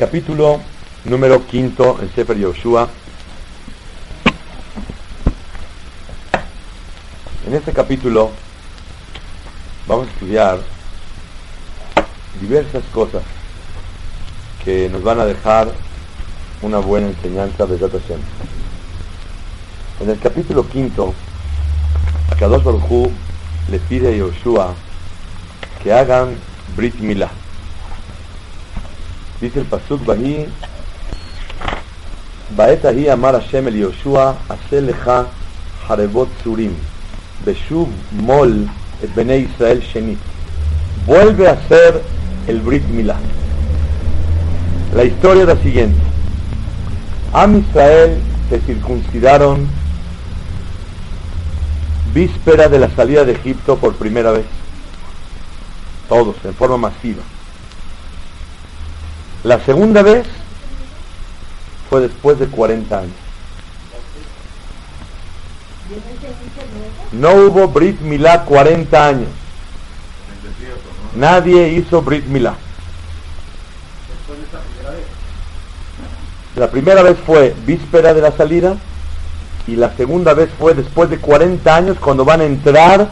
Capítulo número quinto en Sefer Yoshua. En este capítulo vamos a estudiar diversas cosas que nos van a dejar una buena enseñanza de Hashem. En el capítulo quinto, Kadosh Baruj le pide a Yoshua que hagan Brit Milah. Dice el Pasuk Bahi, Baet Ahi Amar Hashem el Yoshua, Ashelecha Harebot Surim, Beshub Mol et Bene Israel Sheni. Vuelve a ser el Brit Milá. La historia es la siguiente. Am Israel se circuncidaron víspera de la salida de Egipto por primera vez. Todos, en forma masiva. La segunda vez fue después de 40 años. No hubo Brit Milá 40 años. Nadie hizo Brit Milá. La primera vez fue víspera de la salida y la segunda vez fue después de 40 años cuando van a entrar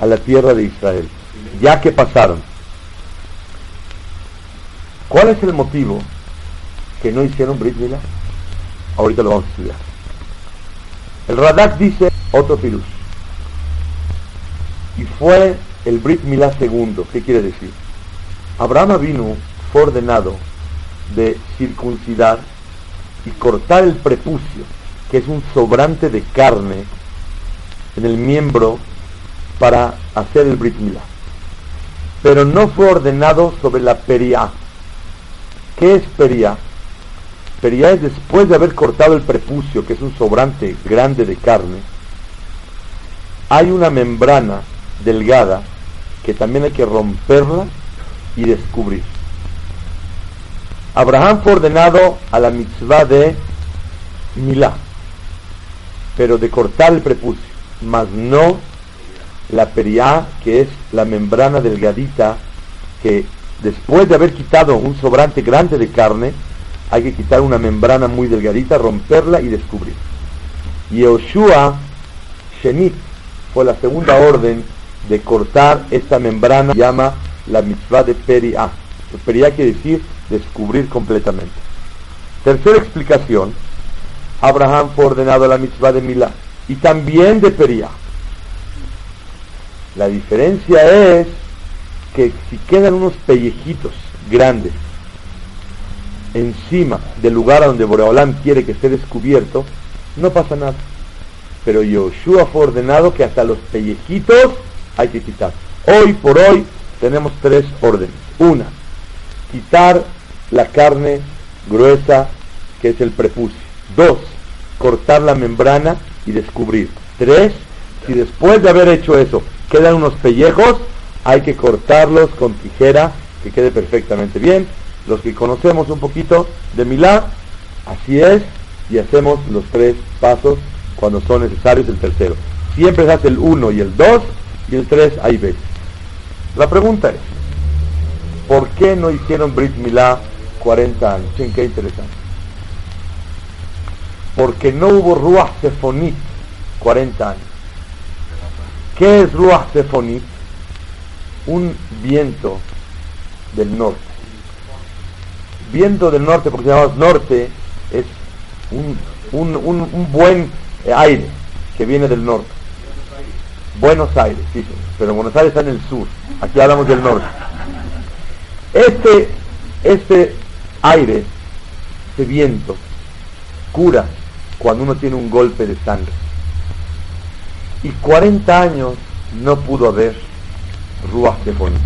a la tierra de Israel, ya que pasaron. ¿Cuál es el motivo que no hicieron Brit Milá? Ahorita lo vamos a estudiar. El Radak dice otro pilus. Y fue el Brit Milá segundo. ¿Qué quiere decir? Abraham vino fue ordenado de circuncidar y cortar el prepucio, que es un sobrante de carne en el miembro para hacer el Brit Milá. Pero no fue ordenado sobre la peria. ¿Qué es peria? Peria es después de haber cortado el prepucio, que es un sobrante grande de carne, hay una membrana delgada que también hay que romperla y descubrir. Abraham fue ordenado a la mitzvah de Milá, pero de cortar el prepucio, mas no la periá, que es la membrana delgadita, que después de haber quitado un sobrante grande de carne, hay que quitar una membrana muy delgadita, romperla y descubrir. Yehoshua Shenit fue la segunda orden de cortar esta membrana, llama la mitzvah de Periá. Periá quiere decir descubrir completamente. Tercera explicación, Abraham fue ordenado a la mitzvah de Milá y también de Periá. La diferencia es que si quedan unos pellejitos grandes encima del lugar donde Boreolam quiere que esté descubierto, no pasa nada. Pero Yoshua fue ordenado que hasta los pellejitos hay que quitar. Hoy por hoy tenemos tres órdenes. Una, quitar la carne gruesa que es el prepucio. Dos, cortar la membrana y descubrir. Tres, si después de haber hecho eso quedan unos pellejos, hay que cortarlos con tijera que quede perfectamente bien. Los que conocemos un poquito de Milá, así es, y hacemos los tres pasos cuando son necesarios el tercero. Siempre se hace el uno y el dos, y el tres hay veces. La pregunta es, ¿por qué no hicieron Brit Milá 40 años? ¿En qué interesante? Porque no hubo Ruach Sefonit 40 años. ¿Qué es Ruach Sefonit? Un viento del norte. Viento del norte, porque llamamos norte, es un, un, un, buen aire que viene del norte. Buenos Aires, sí, pero Buenos Aires está en el sur. Aquí hablamos del norte. Este, este aire, este viento, cura cuando uno tiene un golpe de sangre. Y 40 años no pudo haber Ruach Sefonit.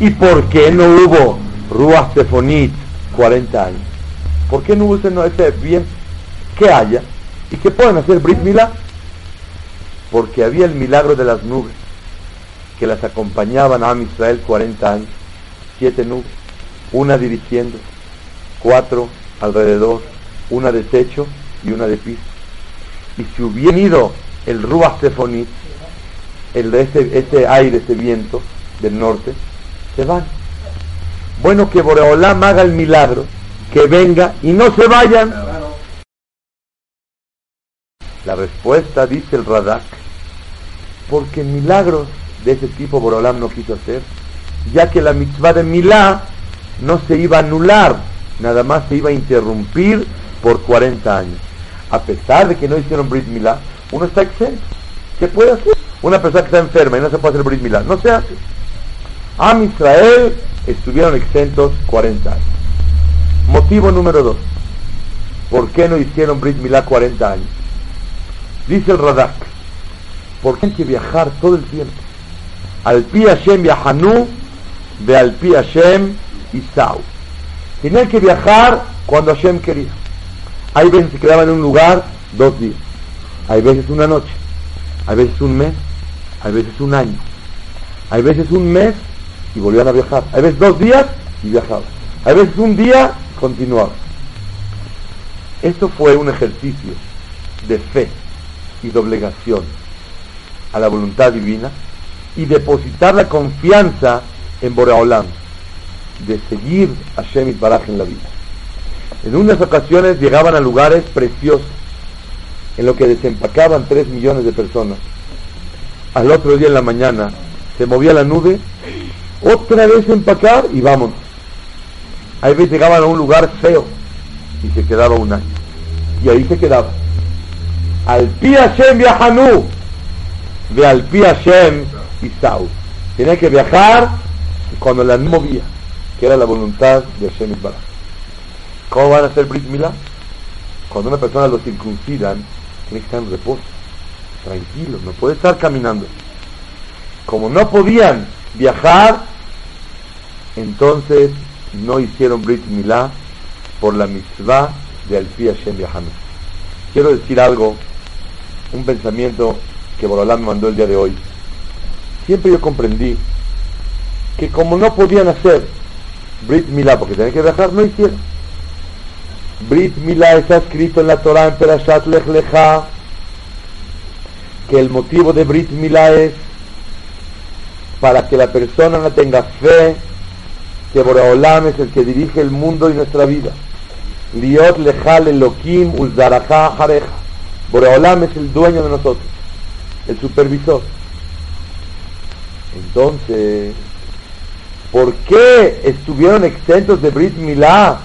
¿Y por qué no hubo Ruach Sefonit 40 años? ¿Por qué no hubo ese, ese bien que haya y que puedan hacer Brit Milá? Porque había el milagro de las nubes que las acompañaban a Israel 40 años, siete nubes, una dirigiendo, cuatro alrededor, una de techo y una de piso. Y si hubiera ido el Ruach Sefonit, el, ese, ese aire, ese viento del norte, se van. Bueno, que Boreolam haga el milagro que venga y no se vayan. La respuesta, dice el Radak, porque milagros de ese tipo Borolam no quiso hacer, ya que la mitzvah de Milá no se iba a anular, nada más se iba a interrumpir por 40 años. A pesar de que no hicieron Brit Milá, uno está exento. ¿Qué puede hacer? Una persona que está enferma y no se puede hacer Brit Milá, no se hace. Am Israel estuvieron exentos 40 años. Motivo número 2. ¿Por qué no hicieron Brit Milá 40 años? Dice el Radak, porque hay que viajar todo el tiempo. Al pi Hashem viajanú, de al pi Hashem Isau. Tenían que viajar cuando Hashem quería. Hay veces que quedaban en un lugar dos días. Hay veces una noche. Hay veces un mes. Hay veces un año. Hay veces un mes y volvían a viajar. Hay veces dos días y viajaban. Hay veces un día continuaban. Esto fue un ejercicio de fe y doblegación a la voluntad divina y depositar la confianza en Boreolam, de seguir a Shemit Baraj en la vida. En unas ocasiones llegaban a lugares preciosos, en lo que desempacaban tres millones de personas. Al otro día en la mañana se movía la nube, otra vez empacar y vámonos. Hay veces llegaban a un lugar feo y se quedaba un año. Y ahí se quedaba al pi Hashem viajanú, de al pi Hashem Isau. Tenía que viajar cuando la movía, que era la voluntad de Hashem Isbaraj. ¿Cómo van a hacer Brit Milá? Cuando una persona lo circuncidan, tiene que estar en reposo, tranquilo, no puede estar caminando. Como no podían viajar, entonces no hicieron Brit Milá por la mitzvah de al pi Hashem viajanú. Quiero decir algo un pensamiento que Borolán me mandó el día de hoy. Siempre yo comprendí que como no podían hacer Brit Milá porque tenían que viajar, no hicieron. Brit Milá está escrito en la Torah en Perashat Lech que el motivo de Brit Milá es para que la persona no tenga fe que Boreolam es el que dirige el mundo y nuestra vida. Liot Lechal Elohim Uzdaraja Jareja Boreolam es el dueño de nosotros, el supervisor. Entonces, ¿por qué estuvieron exentos de Brit Milá?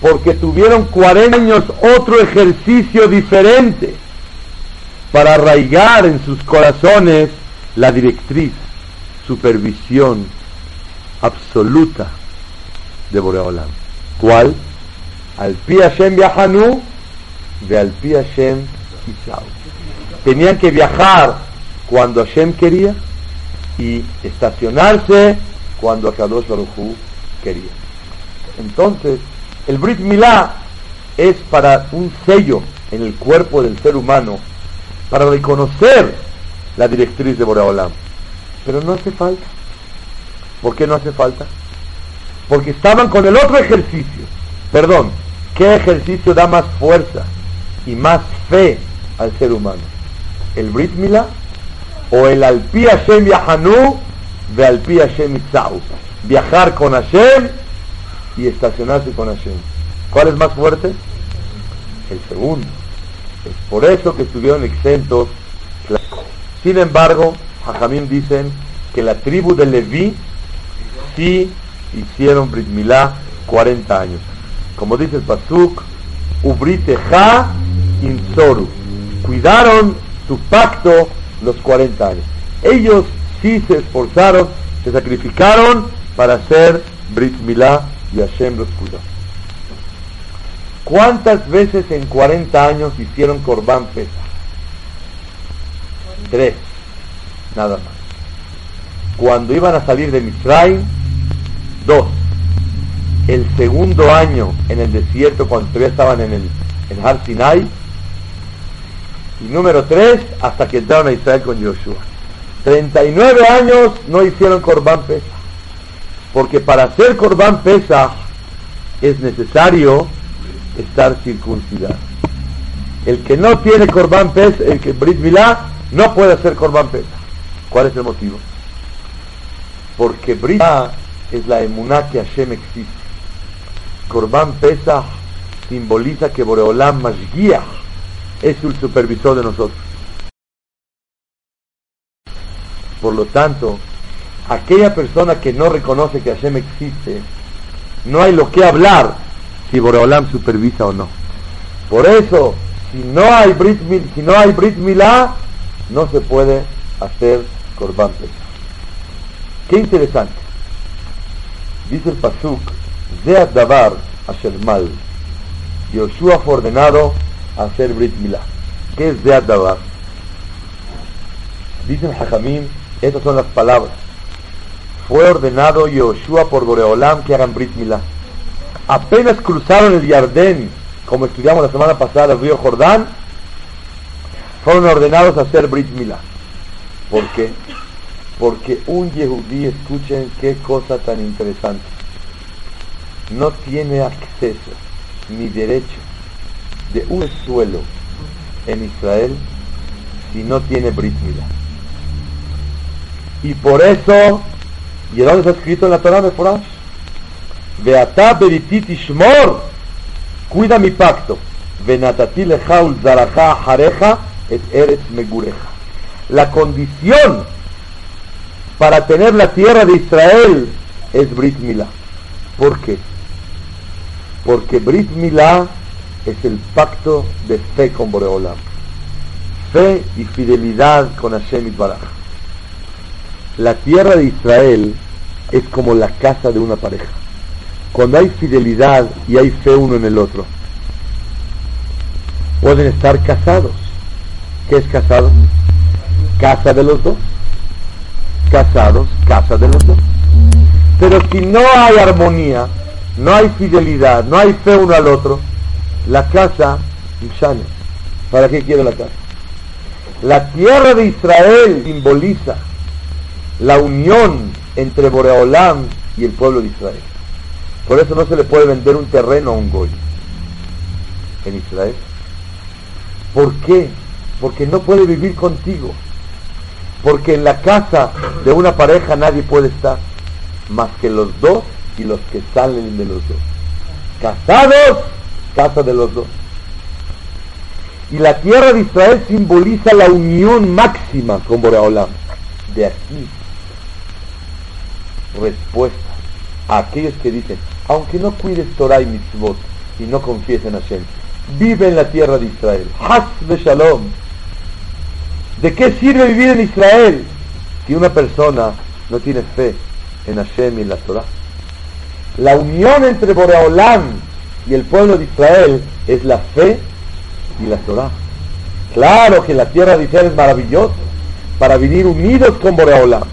Porque tuvieron 40 años otro ejercicio diferente para arraigar en sus corazones la directriz, supervisión absoluta de Boreolam. ¿Cuál? Al pi Hashem viajanu, de al pi Hashem Tenían que viajar cuando Hashem quería y estacionarse cuando Akadosh Baruj quería. Entonces, el Brit Milá es para un sello en el cuerpo del ser humano, para reconocer la directriz de Boreolam. Pero no hace falta. ¿Por qué no hace falta? Porque estaban con el otro ejercicio. Perdón, ¿qué ejercicio da más fuerza y más fe al ser humano? ¿El Brit Milá o el Alpi Hashem Yahanu de Alpi Hashem Itzau? Viajar con Hashem y estacionarse con Hashem. ¿Cuál es más fuerte? El segundo. Es por eso que estuvieron exentos. Sin embargo, Jajamim dicen que la tribu de Leví sí hicieron Brit Milá 40 años. Como dice el Pasuk, Ubriteja Insoru cuidaron su pacto los 40 años. Ellos sí se esforzaron, se sacrificaron para hacer Brit Milá y Hashem los cuidó. ¿Cuántas veces en 40 años hicieron Corban Pesa? Tres, nada más. Cuando iban a salir de Misraim, dos. El segundo año en el desierto, cuando todavía estaban en el en Har Sinai, y número tres, hasta que entraron a Israel con Joshua. 39 años no hicieron Corban Pesa. Porque para hacer Corban Pesa es necesario estar circuncidado. El que no tiene Corban Pesa, el que Brit Milá, no puede hacer Corban Pesa. ¿Cuál es el motivo? Porque Brit Milá es la emuná que Hashem existe. Corban Pesach simboliza que Boreolam Mashgiach es el supervisor de nosotros. Por lo tanto, aquella persona que no reconoce que Hashem existe, no hay lo que hablar si Boreolam supervisa o no. Por eso, si no hay Brit, no Milá, no se puede hacer Corban Pesach. Qué interesante. Dice el Pasuk, Zeat Davar Asher Mal. Yoshua fue ordenado a hacer Brit Milá. ¿Qué es Zeat Davar? Dicen Hajamim, estas son las palabras. Fue ordenado Yoshua por Boreolam que hagan Brit Milá. Apenas cruzaron el Yardén, como estudiamos la semana pasada, el río Jordán, fueron ordenados a hacer Brit Milá. ¿Por qué? Porque un Yehudí, escuchen qué cosa tan interesante, no tiene acceso ni derecho de un suelo en Israel si no tiene Brit. Y por eso, ¿y dónde está escrito en la Torah de Forash? Beata beritit ishmor, cuida mi pacto. Venatati lejaul zaraja jareja et eretz megureja. La condición para tener la tierra de Israel es Brit Milá. ¿Por qué? Porque Brit Milá es el pacto de fe con Boreolam. Fe y fidelidad con Hashem Baraj. La tierra de Israel es como la casa de una pareja. Cuando hay fidelidad y hay fe uno en el otro, pueden estar casados. ¿Qué es casado? Casa de los dos. Casados, casa de los dos. Pero si no hay armonía, no hay fidelidad, no hay fe uno al otro, la casa, ¿para qué quiere la casa? La tierra de Israel simboliza la unión entre Boreolam y el pueblo de Israel. Por eso no se le puede vender un terreno a un goy en Israel. ¿Por qué? Porque no puede vivir contigo. Porque en la casa de una pareja nadie puede estar más que los dos y los que salen de los dos. Casados, casa de los dos. Y la tierra de Israel simboliza la unión máxima con Boreolam. De aquí, respuesta a aquellos que dicen, aunque no cuides Torah y mitzvot y no confíes en Hashem, vive en la tierra de Israel. Has de Shalom. ¿De qué sirve vivir en Israel si una persona no tiene fe en Hashem y en la Torah? La unión entre Boreolam y el pueblo de Israel es la fe y la Torah. Claro que la tierra de Israel es maravillosa para vivir unidos con Boreolam.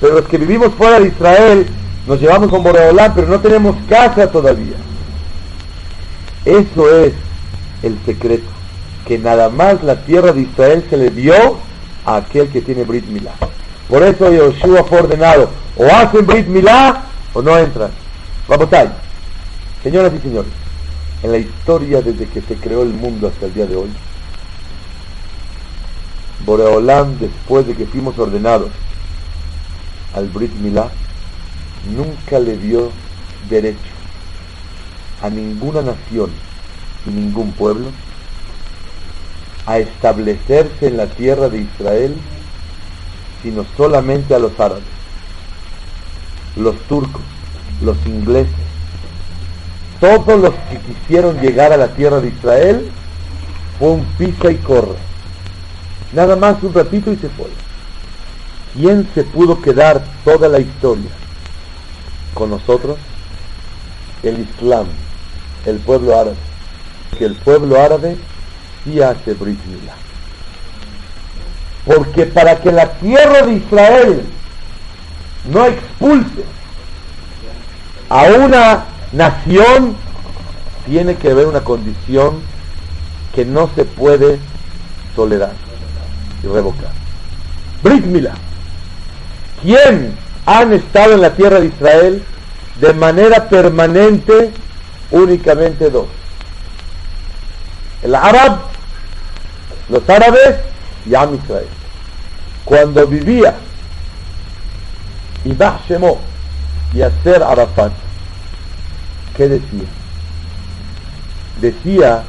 Pero los que vivimos fuera de Israel nos llevamos con Boreolam, pero no tenemos casa todavía. Eso es el secreto, que nada más la tierra de Israel se le dio a aquel que tiene Brit Milá. Por eso Yoshua fue ordenado, o hacen Brit Milá o no entran. Rabotay, señoras y señores, en la historia desde que se creó el mundo hasta el día de hoy, Boreolam, después de que fuimos ordenados al Brit Milá, nunca le dio derecho a ninguna nación y ningún pueblo a establecerse en la tierra de Israel, sino solamente a los árabes, los turcos, los ingleses, todos los que quisieron llegar a la tierra de Israel, fue un pisa y corre. Nada más un ratito y se fue. ¿Quién se pudo quedar toda la historia con nosotros? El Islam, el pueblo árabe. Que el pueblo árabe sí hace Brit Milá. Porque para que la tierra de Israel no expulse a una nación, tiene que haber una condición que no se puede tolerar y revocar. Brit Milá. ¿Quién han estado en la tierra de Israel de manera permanente? Únicamente dos. El árabe, los árabes y Am Israel. Cuando vivía Ibah Shemo y hacer Arafat, ¿qué decía? Decía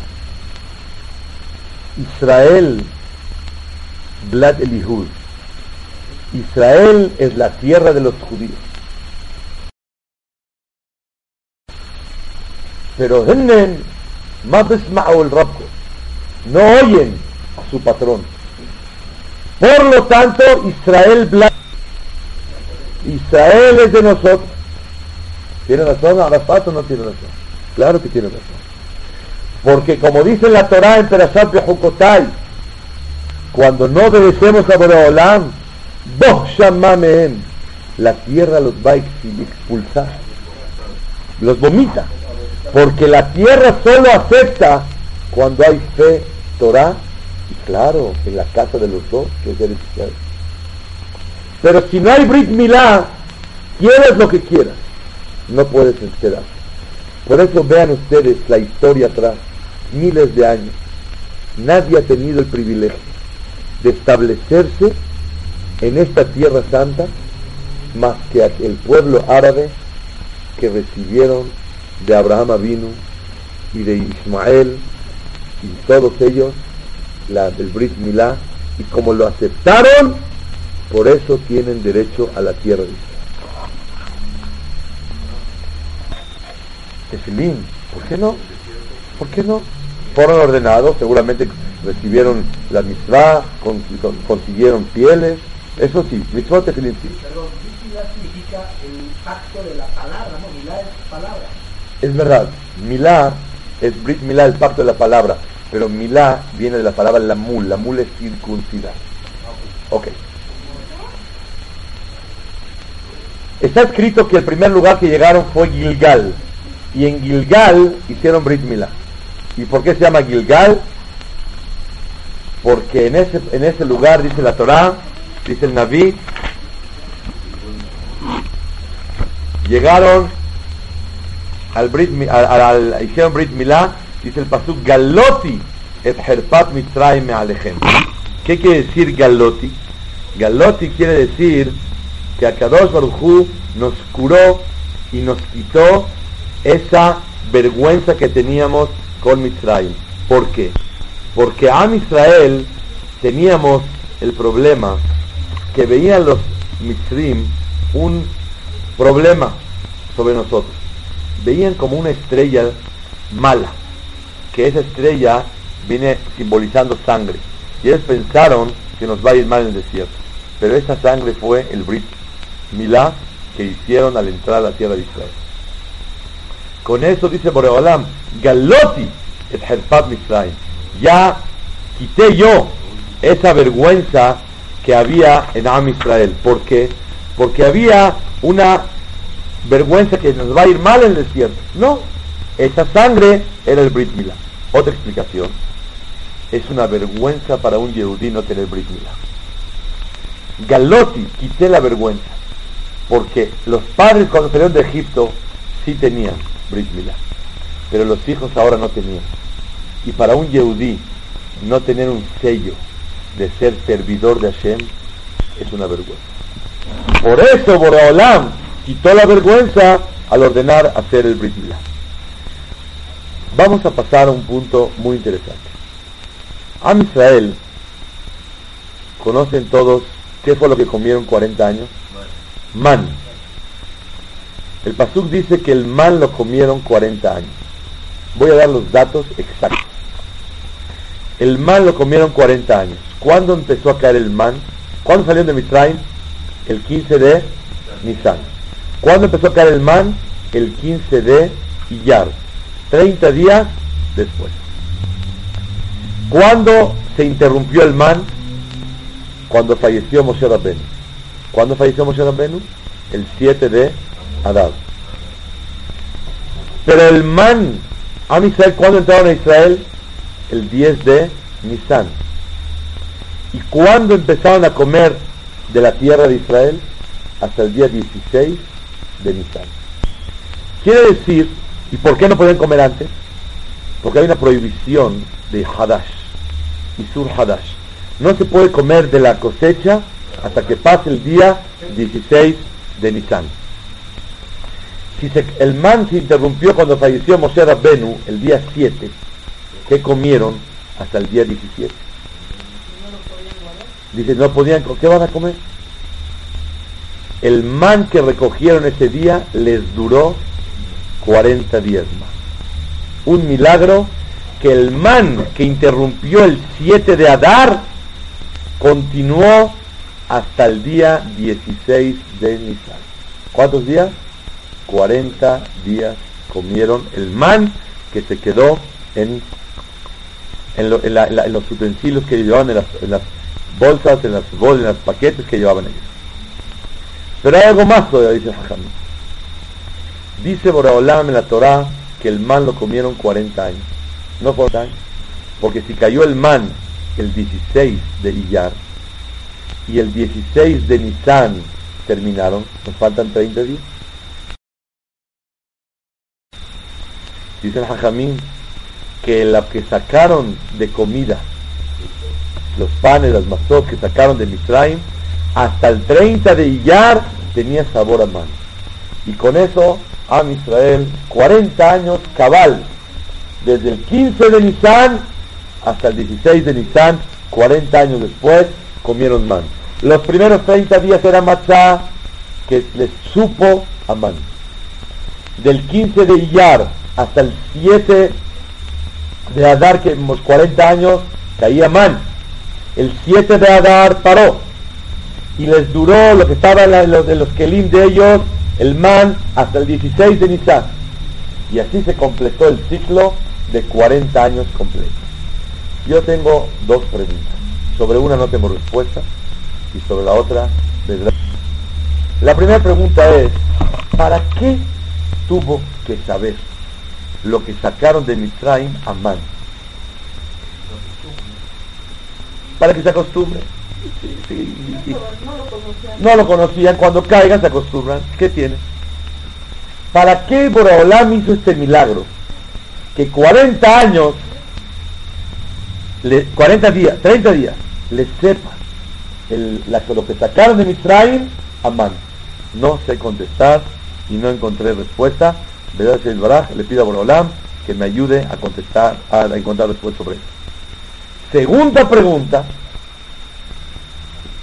Israel, Blad Elihud. Israel es la tierra de los judíos. Pero no oyen a su patrón. Por lo tanto, Israel Blad Israel es de nosotros. ¿Tiene razón Arafat o no tiene razón? Claro que tiene razón. Porque como dice la Torah en Perashat Bejukotai, cuando no obedecemos a Boreolam, la tierra los va a expulsar, los vomita, porque la tierra solo acepta cuando hay fe, Torah, claro, en la casa de los dos, que es Israel. Pero si no hay Brit Milá, quieres lo que quieras, no puedes esperar. Por eso vean ustedes la historia atrás, miles de años. Nadie ha tenido el privilegio de establecerse en esta tierra santa más que el pueblo árabe que recibieron de Abraham Avinu y de Ismael y todos ellos la del Brit Milá y como lo aceptaron por eso tienen derecho a la tierra de Israel. ¿por qué no? ¿Por qué no? Fueron ordenados, seguramente recibieron la mitzvah, consiguieron pieles, eso sí, mitzvah tefilín sí. Perdón, significa el pacto de la palabra, ¿no? Milá es palabra. Es verdad, Milá es Brit Milá, el pacto de la palabra, pero Milá viene de la palabra la mul, la mul es circuncidar. Ok. Está escrito que el primer lugar que llegaron fue Gilgal. Y en Gilgal hicieron Brit Milá. ¿Y por qué se llama Gilgal? Porque en ese, en ese lugar, dice la Torá, dice el Naví, llegaron al Brit, al, hicieron Brit Milá, dice el Pasuk Galoti et Herpat Mitzrayim Alejem. ¿Qué quiere decir Galoti? Galoti quiere decir que Akadosh Barujú nos curó y nos quitó esa vergüenza que teníamos con Mitzrayim. ¿Por qué? Porque a Israel teníamos el problema que veían los Mitzrim un problema sobre nosotros. Veían como una estrella mala, que esa estrella viene simbolizando sangre. Y ellos pensaron que nos va a ir mal en el desierto. Pero esa sangre fue el Brit Milá que hicieron al entrar a la tierra de Israel. Con eso dice Boreolam, Galoti es Herpat Misraim. Ya quité yo esa vergüenza que había en Am Israel. ¿Por qué? Porque había una vergüenza que nos va a ir mal en el desierto. No, esa sangre era el Brit Milá. Otra explicación. Es una vergüenza para un Yehudí no tener Brit Milá. Galoti, quité la vergüenza porque los padres cuando salieron de Egipto sí tenían Brit Milá, pero los hijos ahora no tenían. Y para un Yehudí no tener un sello de ser servidor de Hashem es una vergüenza. Por eso Boreolam quitó la vergüenza al ordenar hacer el Brit. Vamos a pasar a un punto muy interesante. Am Israel, conocen todos qué fue lo que comieron 40 años man. El Pasuk dice que el man lo comieron 40 años. Voy a dar los datos exactos. El man lo comieron 40 años. ¿Cuándo empezó a caer el man? ¿Cuándo salieron de Mitzrayim? El 15 de Nisan. ¿Cuándo empezó a caer el man? El 15 de Iyar. 30 días después. ¿Cuándo se interrumpió el man? Cuando falleció Moshe Rabbeinu. ¿Cuándo falleció Moshe Rabbeinu? El 7 de Adar. Pero el man, a Israel, ¿cuándo entraron a Israel? El 10 de Nisan. ¿Y cuándo empezaron a comer de la tierra de Israel? Hasta el día 16 de Nisan. Quiere decir, ¿y por qué no pueden comer antes? Porque hay una prohibición de Hadash, Isur Hadash. No se puede comer de la cosecha hasta que pase el día 16 de Nisan. Si el man se interrumpió cuando falleció Moshe Rabbenu el día 7, ¿qué comieron hasta el día 17? Dice, no podían, ¿qué van a comer? El man que recogieron ese día les duró 40 días más. Un milagro que el man que interrumpió el 7 de Adar continuó hasta el día 16 de Nisan. ¿Cuántos días? 40 días comieron el man que se quedó en, en, los utensilios que llevaban en las, bolsas, en las bolsas, en los paquetes que llevaban ellos. Pero hay algo más todavía, dice Jajam. Dice Boraholam en la Torah que el man lo comieron 40 años. No 40 años. Porque si cayó el man el 16 de Iyar y el 16 de Nisan terminaron, nos faltan 30 días. Dice el Jajamín que la que sacaron de comida, los panes, las mazot que sacaron de Misraim, hasta el 30 de Iyar tenía sabor a man. Y con eso, a Israel, 40 años cabal, desde el 15 de Nisan hasta el 16 de Nisan, 40 años después, comieron man. Los primeros 30 días era matzá que les supo a man. Del 15 de Iyar hasta el 7 de Adar, que unos 40 años, caía man. El 7 de Adar paró. Y les duró lo que estaba en, la- en los, en los kelim de ellos, el man, hasta el 16 de Nisan. Y así se completó el ciclo de 40 años completos. Yo tengo dos preguntas. Sobre una no tengo respuesta y sobre la otra, La primera pregunta es, ¿para qué tuvo que saber lo que sacaron de Mitzrayim a man? Para que se acostumbre. No lo conocían. cuando caigan se acostumbran. ¿Qué tiene? ¿Para qué Boraholam hizo este milagro? Que 40 años, le- 40 días, 30 días, les sepa el, la- lo que sacaron de Misraim a man. No sé contestar y no encontré respuesta. ¿Verdad, Señor Baraj? Le pido a Boraholam que me ayude a contestar, a encontrar respuesta sobre eso. Segunda pregunta,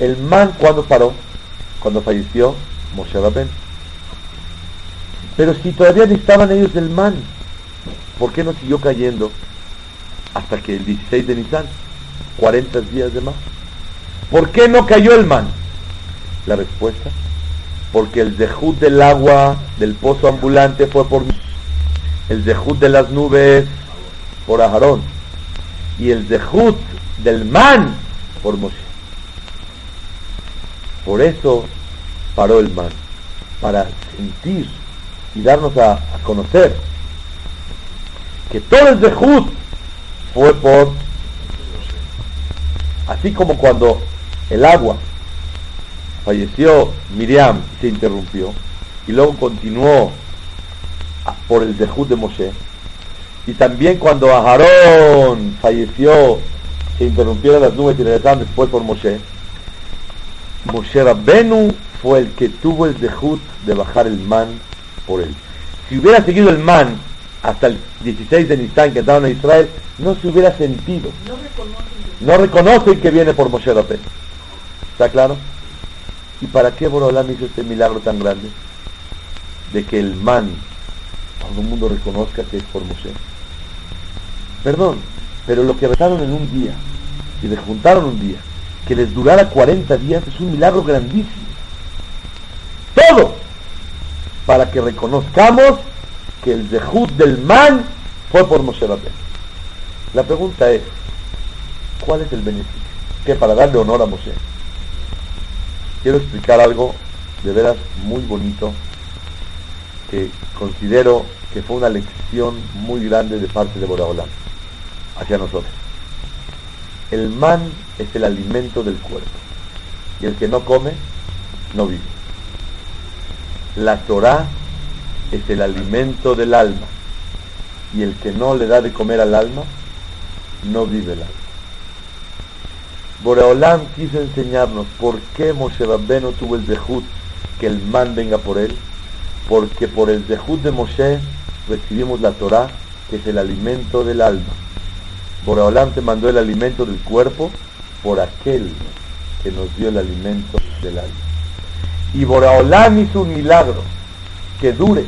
el man cuando paró, cuando falleció Moshe Rabben. Pero si todavía necesitaban ellos del man, ¿por qué no siguió cayendo hasta que el 16 de Nisan, 40 días de más? ¿Por qué no cayó el man? La respuesta, porque el zehut del agua del pozo ambulante fue por el zehut de las nubes por Aharón y el zehut del man por Moshe. Por eso paró el man, para sentir y darnos a, conocer que todo el zehut fue por así como cuando el agua falleció Miriam se interrumpió y luego continuó por el zehut de Moshe y también cuando Aarón falleció se interrumpieron las nubes y regresaron después por Moshe Moshe Rabbenu fue el que tuvo el zehut de bajar el man por él. Si hubiera seguido el man hasta el 16 de Nisan que estaban en Israel, no se hubiera sentido. No reconocen. No reconocen que viene por Moshe Rabbenu. ¿Está claro? ¿Y para qué Borolam hizo este milagro tan grande? De que el man, todo el mundo reconozca que es por Moshe. Perdón, pero lo que rezaron en un día, y les juntaron un día, que les durara 40 días, es un milagro grandísimo. Todo para que reconozcamos que el zehut del man fue por Moshe. La pregunta es, ¿cuál es el beneficio? ¿Qué para darle honor a Moshe? Quiero explicar algo de veras muy bonito que considero que fue una lección muy grande de parte de Boraholam hacia nosotros. El man es el alimento del cuerpo y el que no come no vive. La Torah es el alimento del alma y el que no le da de comer al alma no vive el alma. Boreolam quiso enseñarnos por qué Moshe Rabbeno tuvo el dejut que el man venga por él, porque por el Zehut de Moshe recibimos la Torah, que es el alimento del alma. Boreolam te mandó el alimento del cuerpo por aquel que nos dio el alimento del alma. Y Boreolam hizo un milagro que dure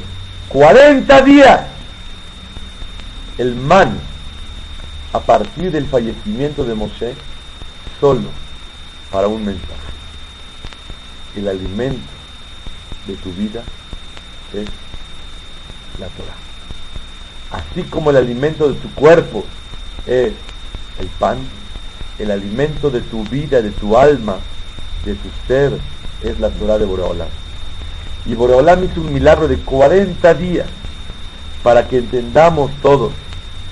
40 días. El man, a partir del fallecimiento de Moshe, solo para un mensaje. El alimento de tu vida es la Torah. Así como el alimento de tu cuerpo es el pan, el alimento de tu vida, de tu alma, de tu ser, es la Torah de Boreolam. Y Boreolam hizo un milagro de 40 días para que entendamos todos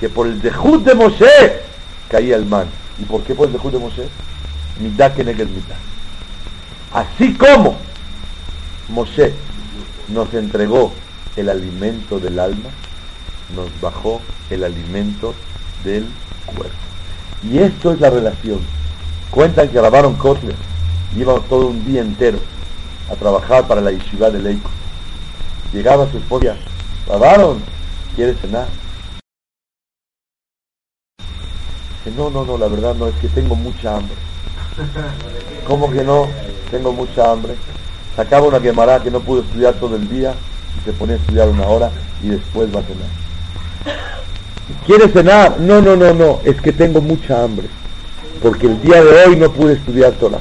que por el dejud de Moshe caía el man. ¿Y por qué por el dejud de Moshe? Mitad que negue mitad. Así como Moshe nos entregó el alimento del alma, nos bajó el alimento del cuerpo. Y esto es la relación. Cuentan que grabaron Kotler, iban todo un día entero a trabajar para la yeshiva de Leico. Llegaba su esposa, grabaron, ¿quieres cenar? Dice, no, no, no, la verdad no, es que tengo mucha hambre. ¿Cómo que no? Tengo mucha hambre. Sacaba una quemará que no pudo estudiar todo el día y se ponía a estudiar una hora y después va a cenar. ¿Quieres cenar? No, no, no, no, es que tengo mucha hambre. Porque el día de hoy no pude estudiar Torah.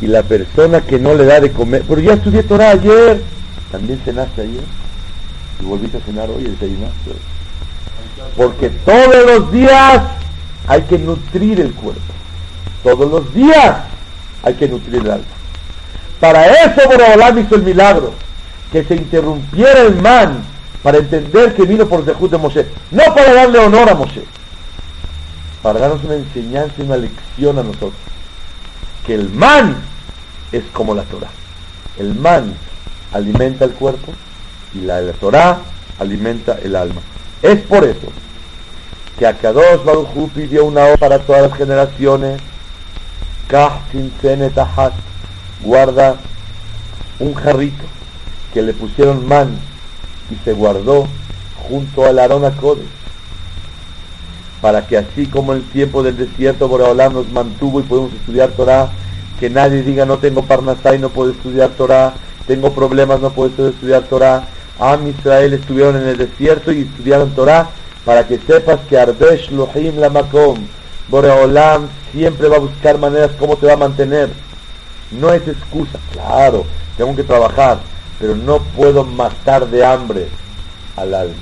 Y la persona que no le da de comer, pero ya estudié Torah ayer, también cenaste ayer y volviste a cenar hoy desayunaste. Porque todos los días hay que nutrir el cuerpo. Todos los días hay que nutrir el alma. Para eso Borobolam hizo el milagro, que se interrumpiera el man para entender que vino por Zehut de Moshe. No para darle honor a Moshe, para darnos una enseñanza y una lección a nosotros. Que el man es como la Torah. El man alimenta el cuerpo y la, la Torah alimenta el alma. Es por eso que a Kadosh Baruj Hu pidió una hora para todas las generaciones. Guarda un jarrito que le pusieron man y se guardó junto al Arona Kodesh para que así como el tiempo del desierto Boreolam nos mantuvo y podemos estudiar Torah, que nadie diga no tengo Parnasá y no puedo estudiar Torah, tengo problemas, no puedo estudiar Torah. Am Israel estuvieron en el desierto y estudiaron Torah para que sepas que Arbesh Lohim la Makom, Boreolam siempre va a buscar maneras cómo te va a mantener. No es excusa, claro, tengo que trabajar, pero no puedo matar de hambre al alma.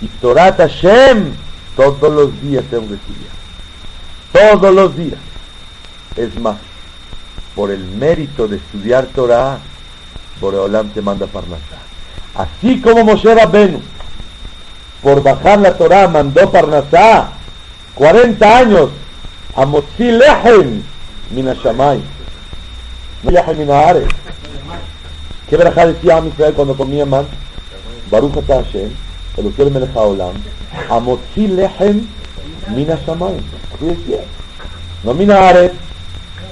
Y Torah Hashem, todos los días tengo que estudiar. Todos los días. Es más, por el mérito de estudiar Torah, Boreolam te manda Parnasá. Así como Moshe Rabbenu, por bajar la Torah, mandó Parnasá 40 años a Motzi Lehem Minashamay. Lehem. ¿Qué verajá decía a Israel cuando comía man? Baruch Ata Hashem, Eloquel Melech Haolam, a Motzi Lehem Minashamay. ¿Qué decía? No Minaares,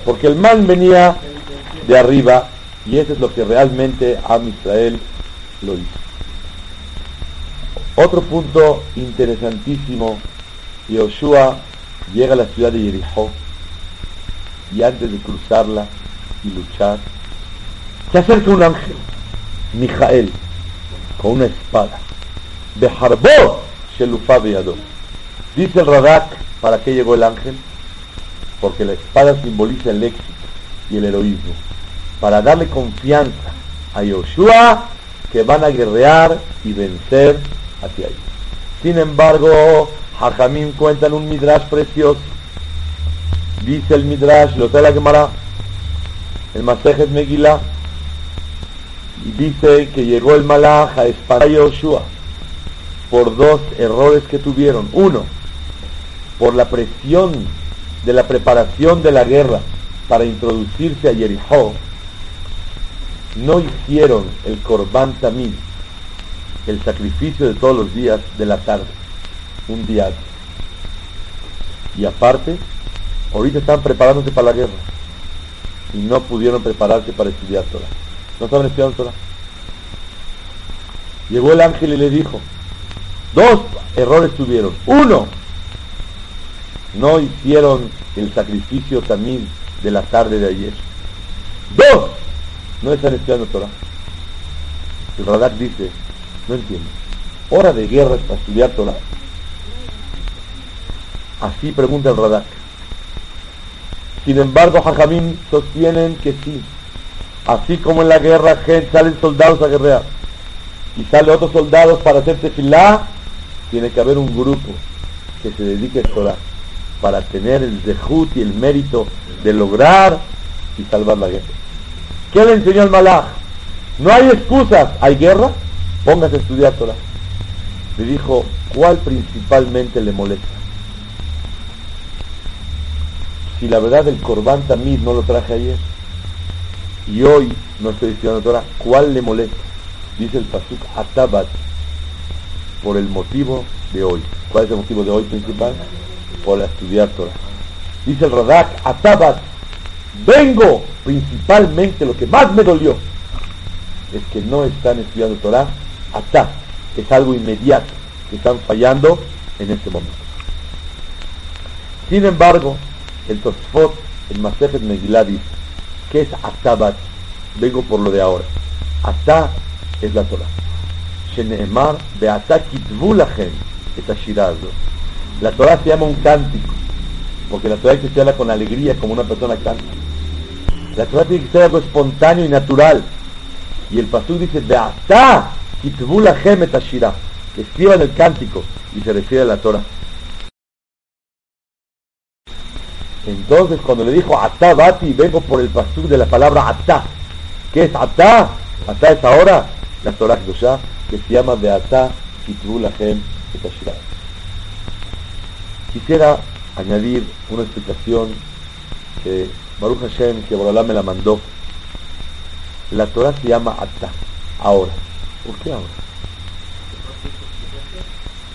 porque el man venía de arriba y eso es lo que realmente Am Israel lo hizo. Otro punto interesantísimo, Yoshua llega a la ciudad de Jericó y antes de cruzarla y luchar, se acerca un ángel, Mijael, con una espada, de Harbor, Dice el Radak, ¿para qué llegó el ángel? Porque la espada simboliza el éxito y el heroísmo, para darle confianza a Yoshua que van a guerrear y vencer hacia ahí. Sin embargo, Hajamim cuentan un midrash precioso. Dice el midrash, lo trae la el Masejet Megillah, dice que llegó el malaj a espantar a Yoshua por dos errores que tuvieron. Uno, por la presión de la preparación de la guerra para introducirse a Jericó, no hicieron el Korban Tamid, el sacrificio de todos los días de la tarde, un día antes. Y aparte, ahorita están preparándose para la guerra y no pudieron prepararse para estudiar Torah. ¿No estaban estudiando Torah? Llegó el ángel y le dijo, dos errores tuvieron. Uno, no hicieron el sacrificio también de la tarde de ayer. Dos, no están estudiando Torah. El Radak dice, no entiendo, hora de guerra es para estudiar Torah. Así pregunta el Radak. Sin embargo, Jajamín sostienen que sí. Así como en la guerra salen soldados a guerrear y salen otros soldados para hacer tefilá, tiene que haber un grupo que se dedique a Torah para tener el zehut y el mérito de lograr y salvar la guerra. ¿Qué le enseñó el malach? No hay excusas, hay guerra, póngase a estudiar Torah. Le dijo, ¿cuál principalmente le molesta? Si la verdad el Corban Tamid no lo traje ayer y hoy no estoy estudiando Torah, ¿cuál le molesta? Dice el Pasuk Atabat por el motivo de hoy. ¿Cuál es el motivo de hoy principal? Por estudiar Torah. Dice el Radak Atabat vengo principalmente lo que más me dolió es que no están estudiando Torah hasta es algo inmediato que están fallando en este momento sin embargo el Tosfot el Masefet Megillah dice que es Atabat vengo por lo de ahora Ata es la Torah Sheneemar Beata Kitvu Lachem esta la Torah se llama un cántico porque la Torah hay que habla con alegría como una persona canta la Torah tiene que ser algo espontáneo y natural. Y el Pasuk dice, Beata, kitvu lachem et ashira. Que escriban el cántico. Y se refiere a la Torah. Entonces, cuando le dijo Atá Bati, vengo por el Pasuk de la palabra Atá. ¿Qué es Atá? Atá es ahora la Torah Kedoshá, que se llama Beata, kitvu lachem et ashira. Quisiera añadir una explicación que Baruch Hashem, que Borolá me la mandó. La Torah se llama Atta, ahora. ¿Por qué ahora?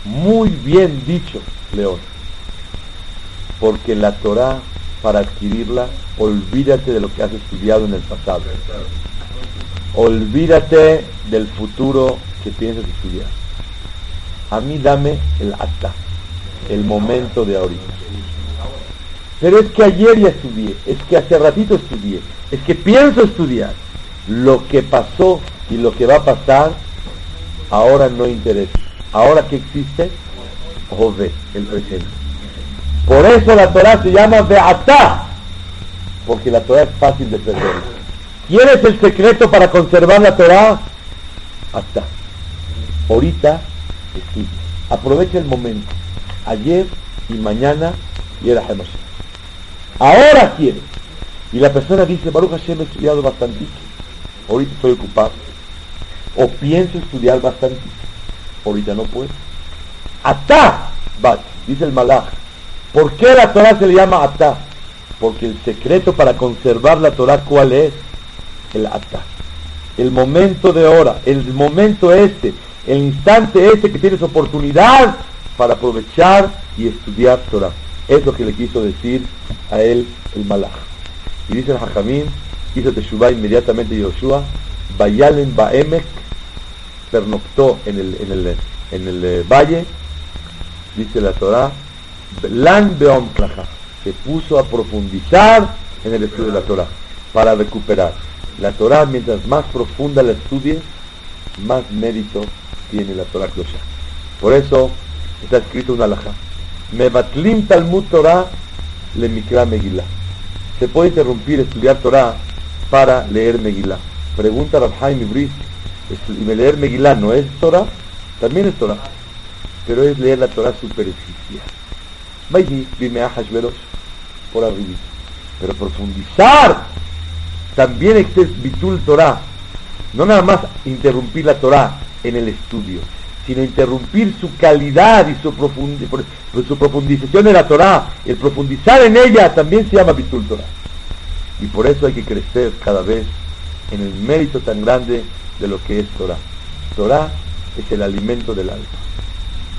Muy bien dicho, León. Porque la Torah, para adquirirla, olvídate de lo que has estudiado en el pasado. Olvídate del futuro que piensas estudiar. A mí dame el Atta, el momento de ahorita. Pero es que ayer ya estudié, es que hace ratito estudié, es que pienso estudiar. Lo que pasó y lo que va a pasar ahora no interesa. Ahora que existe, Jove, el presente. Por eso la Torah se llama Beatá, porque la Torah es fácil de perder. ¿Quién es el secreto para conservar la Torah? Hasta. Ahorita estudia. Aprovecha el momento. Ayer y mañana y era Hamashiach. Ahora quiere. Y la persona dice, Baruch Hashem he estudiado bastante. Ahorita estoy ocupado. O pienso estudiar bastante. Ahorita no puedo. Atá, bat, dice el malach. ¿Por qué la Torah se le llama atá? Porque el secreto para conservar la Torah, ¿cuál es? El atá. El momento de hora, el momento este, el instante este que tienes oportunidad para aprovechar y estudiar Torah. Es lo que le quiso decir a él el malach. Y dice el Hajamim, hizo Teshuvah inmediatamente Yoshua, Bayalen Baemek, pernoctó en el, en el, en el eh, valle, dice la Torah, Lan se puso a profundizar en el estudio de la Torah, para recuperar. La Torah, mientras más profunda la estudie, más mérito tiene la Torah Klosha. Por eso está escrito una alajá. Mevatlim Talmud Torah le Mikra Megillah. Se puede interrumpir estudiar Torah para leer Megillah. Pregunta Rabhaim Ibris, ¿y leer Megillah no es Torah? También es Torah, pero es leer la Torah superficial. Vaya, dime a por arriba. Pero profundizar también es Bitul Torah. No nada más interrumpir la Torah en el estudio, sino interrumpir su calidad y su, su profundización de la Torah, el profundizar en ella también se llama Bitul Torah. Y por eso hay que crecer cada vez en el mérito tan grande de lo que es Torah. Torah es el alimento del alma,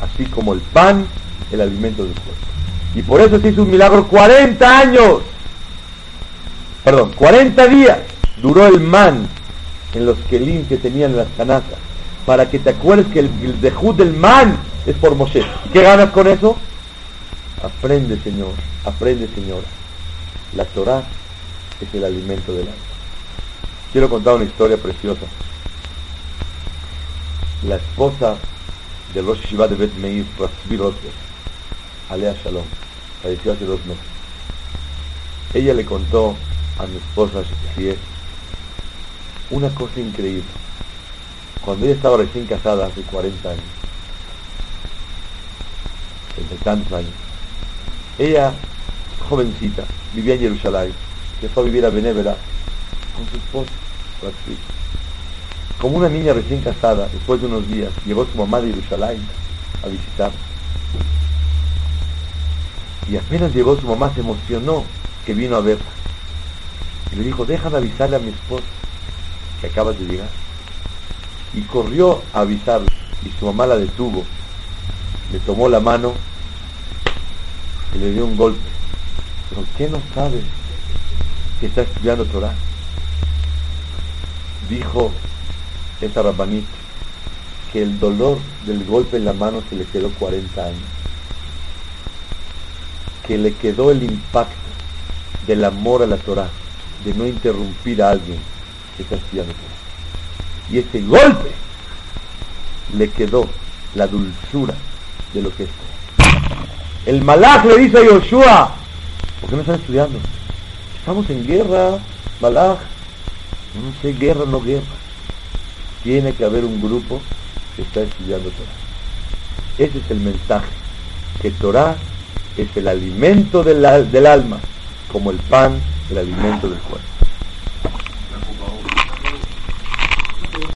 así como el pan, el alimento del cuerpo. Y por eso se hizo un milagro 40 años, perdón, 40 días duró el man en los kelim que tenían las canastas para que te acuerdes que el, el dejud del man es por Moshe. ¿Qué ganas con eso? Aprende, Señor, aprende, Señora. La Torah es el alimento del alma. Quiero contar una historia preciosa. La esposa de Rosh Shiva de Bet Meir, Ratzvi Rotger, Alea Shalom, falleció hace dos meses. Ella le contó a mi esposa Shekiel una cosa increíble. Cuando ella estaba recién casada hace 40 años, entre tantos años, ella, jovencita, vivía en Jerusalén, se fue a vivir a Benévera con su esposo, Ratzvi. Como una niña recién casada, después de unos días, llegó su mamá de Jerusalén a visitar. Y apenas llegó su mamá, se emocionó que vino a verla. Y le dijo, déjame avisarle a mi esposa que acabas de llegar. Y corrió a avisarle. Y su mamá la detuvo. Le tomó la mano y le dio un golpe. ¿Pero qué no sabes que está estudiando Torah? Dijo esa rabanita que el dolor del golpe en la mano se le quedó 40 años. Que le quedó el impacto del amor a la Torah, de no interrumpir a alguien que está estudiando Torah. Y ese golpe le quedó la dulzura de lo que es Torah. El malach le dice a Yoshua, ¿por qué no están estudiando? Estamos en guerra, malach. No sé, guerra, no guerra. Tiene que haber un grupo que está estudiando Torah. Ese es el mensaje, que Torah es el alimento del, alma, como el pan, el alimento del cuerpo.